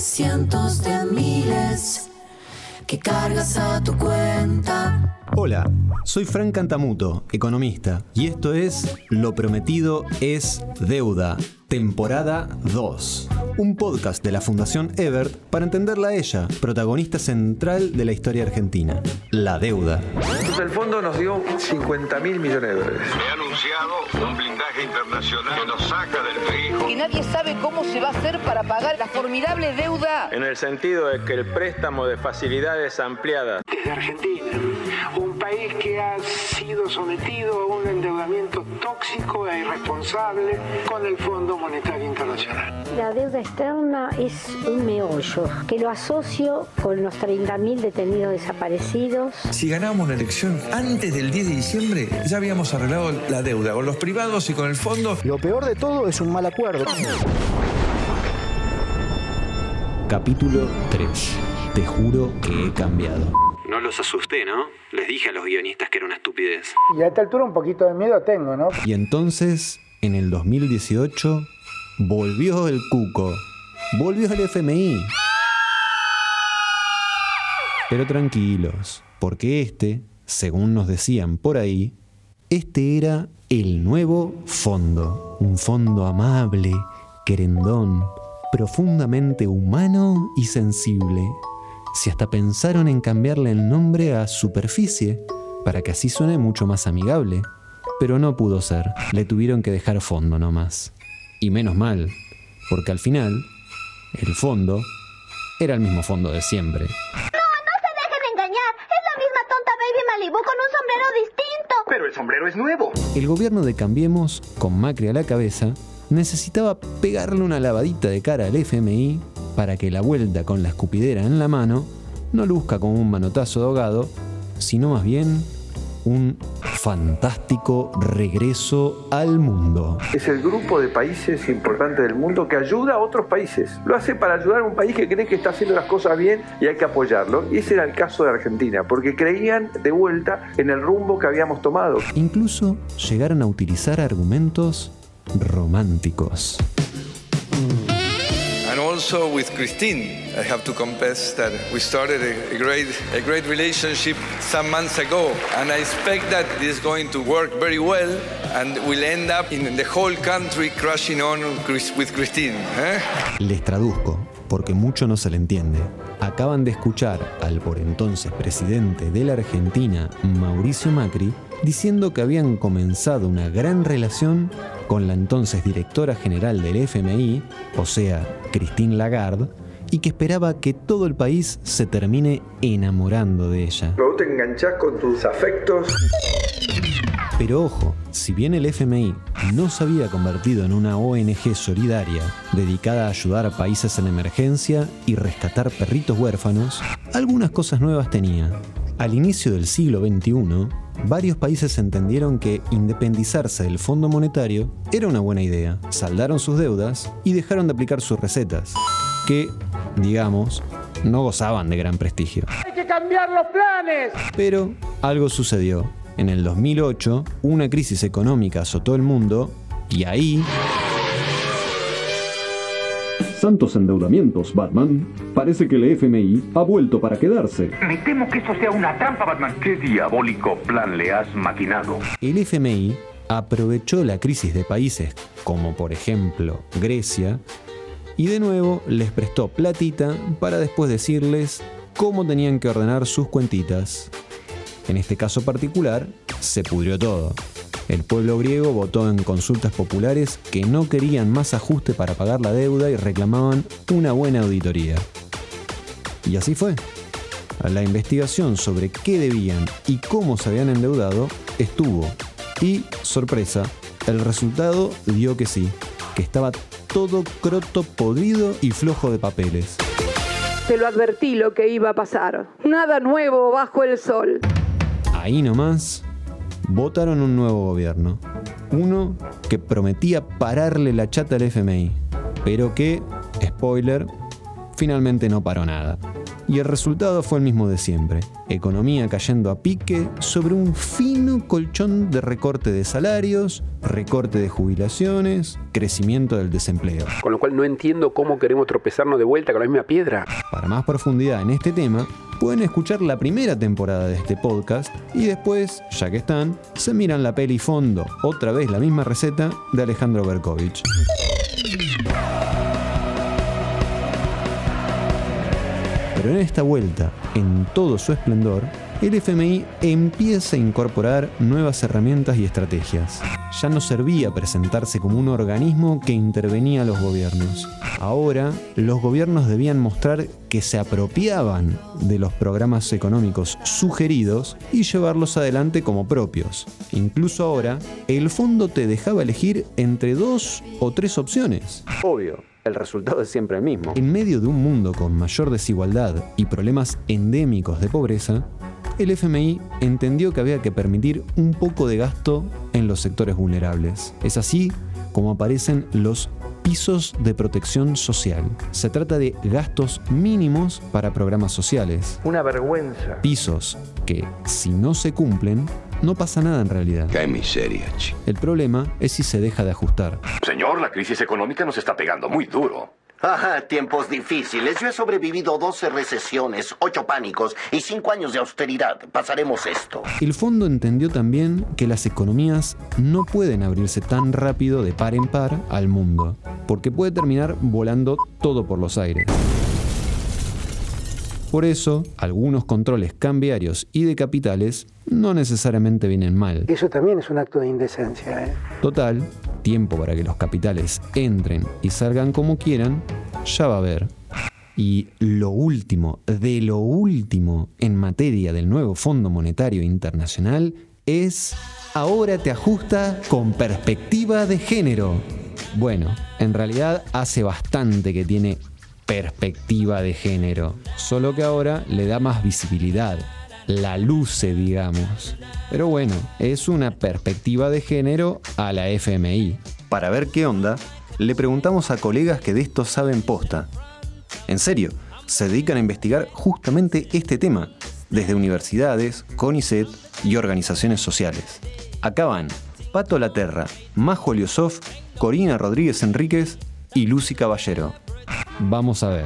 Cientos de miles que cargas a tu cuenta. Hola, soy Frank Cantamuto, economista, y esto es Lo Prometido es Deuda, temporada 2. Un podcast de la Fundación Ebert para entenderla a ella, protagonista central de la historia argentina, la deuda. Entonces el fondo nos dio 50 mil millones de dólares. He anunciado un blindaje internacional que nos saca del frijo. que nadie sabe cómo se va a hacer para pagar la formidable deuda En el sentido de que el préstamo de facilidades ampliadas desde Argentina, país que ha sido sometido a un endeudamiento tóxico e irresponsable con el Fondo Monetario Internacional. La deuda externa es un meollo que lo asocio con los 30.000 detenidos desaparecidos. Si ganábamos la elección antes del 10 de diciembre, ya habíamos arreglado la deuda con los privados y con el fondo. Lo peor de todo es un mal acuerdo. Capítulo 3. Te juro que he cambiado. No los asusté, ¿no? Les dije a los guionistas que era una estupidez. Y a esta altura un poquito de miedo tengo, ¿no? Y entonces, en el 2018, volvió el cuco. Volvió el FMI. Pero tranquilos, porque este, según nos decían por ahí, este era el nuevo fondo. Un fondo amable, querendón, profundamente humano y sensible. Si hasta pensaron en cambiarle el nombre a Superficie, para que así suene mucho más amigable. Pero no pudo ser, le tuvieron que dejar fondo nomás. Y menos mal, porque al final, el fondo era el mismo fondo de siempre. dejen engañar. Es la misma tonta Baby Malibu con un sombrero distinto. Pero el sombrero es nuevo. El gobierno de Cambiemos, con Macri a la cabeza, necesitaba pegarle una lavadita de cara al FMI para que la vuelta con la escupidera en la mano no luzca como un manotazo de ahogado, sino más bien un fantástico regreso al mundo. Es el grupo de países importantes del mundo que ayuda a otros países. Lo hace para ayudar a un país que cree que está haciendo las cosas bien y hay que apoyarlo. Y ese era el caso de Argentina, porque creían de vuelta en el rumbo que habíamos tomado. Incluso llegaron a utilizar argumentos románticos. Also with Christine, I have to confess that we started a, great, a great relationship some months ago, and I expect that it is going to work very well, and will end up in the whole country crashing on with Christine. eh? Les traduzco, porque mucho no se le entiende. Acaban de escuchar al por entonces presidente de la Argentina, Mauricio Macri, diciendo que habían comenzado una gran relación con la entonces directora general del FMI, o sea, Christine Lagarde, y que esperaba que todo el país se termine enamorando de ella. Vos te enganchás con tus afectos. Pero ojo, si bien el FMI no se había convertido en una ONG solidaria dedicada a ayudar a países en emergencia y rescatar perritos huérfanos, algunas cosas nuevas tenía. Al inicio del siglo XXI, varios países entendieron que independizarse del Fondo Monetario era una buena idea, saldaron sus deudas y dejaron de aplicar sus recetas, que, digamos, no gozaban de gran prestigio. ¡Hay que cambiar los planes! Pero algo sucedió. En el 2008, una crisis económica azotó el mundo y ahí... Santos endeudamientos, Batman. Parece que el FMI ha vuelto para quedarse. Me temo que esto sea una trampa, Batman. ¿Qué diabólico plan le has maquinado? El FMI aprovechó la crisis de países como por ejemplo Grecia y de nuevo les prestó platita para después decirles cómo tenían que ordenar sus cuentitas. En este caso particular, se pudrió todo. El pueblo griego votó en consultas populares que no querían más ajuste para pagar la deuda y reclamaban una buena auditoría. Y así fue. La investigación sobre qué debían y cómo se habían endeudado estuvo. Y, sorpresa, el resultado dio que sí, que estaba todo croto podrido y flojo de papeles. Te lo advertí lo que iba a pasar. Nada nuevo bajo el sol. Ahí nomás, votaron un nuevo gobierno. Uno que prometía pararle la chata al FMI, pero que, spoiler, finalmente no paró nada. Y el resultado fue el mismo de siempre. Economía cayendo a pique sobre un fino colchón de recorte de salarios, recorte de jubilaciones, crecimiento del desempleo. Con lo cual no entiendo cómo queremos tropezarnos de vuelta con la misma piedra. Para más profundidad en este tema, pueden escuchar la primera temporada de este podcast y después, ya que están, se miran la peli fondo, otra vez la misma receta de Alejandro Berkovich. Pero en esta vuelta, en todo su esplendor, el FMI empieza a incorporar nuevas herramientas y estrategias. Ya no servía presentarse como un organismo que intervenía a los gobiernos. Ahora, los gobiernos debían mostrar que se apropiaban de los programas económicos sugeridos y llevarlos adelante como propios. Incluso ahora, el fondo te dejaba elegir entre dos o tres opciones. Obvio el resultado es siempre el mismo. En medio de un mundo con mayor desigualdad y problemas endémicos de pobreza, el FMI entendió que había que permitir un poco de gasto en los sectores vulnerables. Es así como aparecen los pisos de protección social. Se trata de gastos mínimos para programas sociales. Una vergüenza. Pisos que, si no se cumplen, no pasa nada en realidad. Qué miseria, chico. El problema es si se deja de ajustar. Señor, la crisis económica nos está pegando muy duro. Ajá, tiempos difíciles. Yo he sobrevivido 12 recesiones, 8 pánicos y 5 años de austeridad. Pasaremos esto. El fondo entendió también que las economías no pueden abrirse tan rápido de par en par al mundo, porque puede terminar volando todo por los aires. Por eso, algunos controles cambiarios y de capitales no necesariamente vienen mal. Eso también es un acto de indecencia. ¿eh? Total, tiempo para que los capitales entren y salgan como quieran, ya va a haber. Y lo último, de lo último en materia del nuevo Fondo Monetario Internacional es, ahora te ajusta con perspectiva de género. Bueno, en realidad hace bastante que tiene perspectiva de género, solo que ahora le da más visibilidad, la luce, digamos. Pero bueno, es una perspectiva de género a la FMI. Para ver qué onda, le preguntamos a colegas que de esto saben posta. En serio, se dedican a investigar justamente este tema, desde universidades, CONICET y organizaciones sociales. Acá van Pato Laterra, Majo Liosov, Corina Rodríguez Enríquez y Lucy Caballero. Vamos a ver.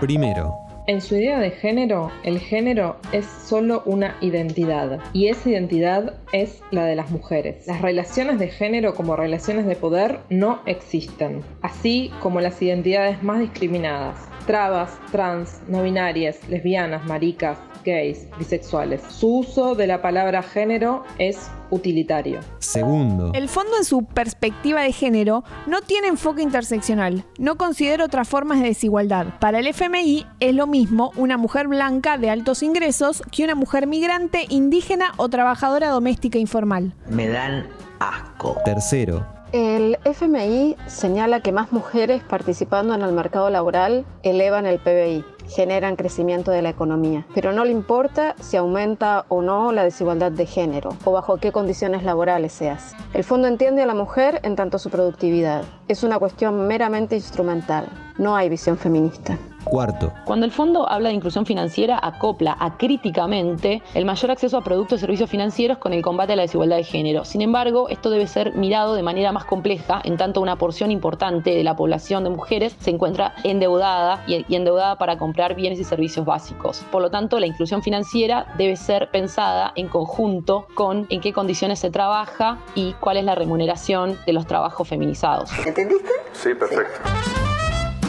Primero, en su idea de género, el género es solo una identidad y esa identidad es la de las mujeres. Las relaciones de género como relaciones de poder no existen, así como las identidades más discriminadas. Trabas, trans, no binarias, lesbianas, maricas, gays, bisexuales. Su uso de la palabra género es utilitario. Segundo. El fondo en su perspectiva de género no tiene enfoque interseccional, no considera otras formas de desigualdad. Para el FMI es lo mismo una mujer blanca de altos ingresos que una mujer migrante, indígena o trabajadora doméstica informal. Me dan asco. Tercero. El FMI señala que más mujeres participando en el mercado laboral elevan el PBI generan crecimiento de la economía. Pero no le importa si aumenta o no la desigualdad de género o bajo qué condiciones laborales se hace. El fondo entiende a la mujer en tanto su productividad. Es una cuestión meramente instrumental. No hay visión feminista. Cuarto. Cuando el fondo habla de inclusión financiera, acopla acríticamente el mayor acceso a productos y servicios financieros con el combate a la desigualdad de género. Sin embargo, esto debe ser mirado de manera más compleja, en tanto una porción importante de la población de mujeres se encuentra endeudada y endeudada para comprar bienes y servicios básicos. Por lo tanto, la inclusión financiera debe ser pensada en conjunto con en qué condiciones se trabaja y cuál es la remuneración de los trabajos feminizados. ¿Entendiste? Sí, perfecto.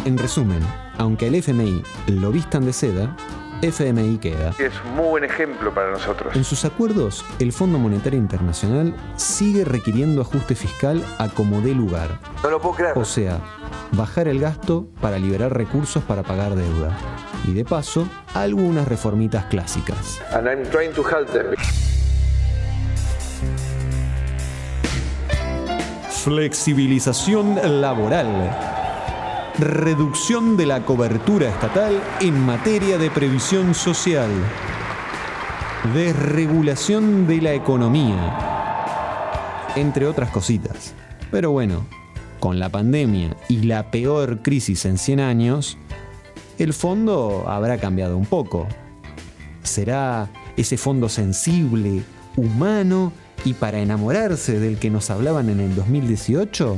En resumen, aunque el FMI lo vistan de seda, FMI queda. Es un muy buen ejemplo para nosotros. En sus acuerdos, el Fondo Monetario Internacional sigue requiriendo ajuste fiscal a como dé lugar. No lo puedo creer. O sea, bajar el gasto para liberar recursos para pagar deuda. Y de paso, algunas reformitas clásicas. And I'm trying to help them. flexibilización laboral, reducción de la cobertura estatal en materia de previsión social, desregulación de la economía, entre otras cositas. Pero bueno, con la pandemia y la peor crisis en 100 años, el fondo habrá cambiado un poco. Será ese fondo sensible, humano y para enamorarse del que nos hablaban en el 2018?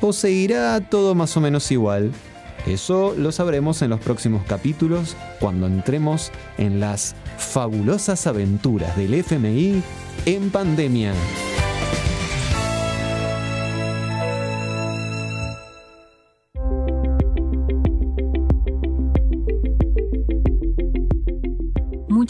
¿O seguirá todo más o menos igual? Eso lo sabremos en los próximos capítulos cuando entremos en las fabulosas aventuras del FMI en pandemia.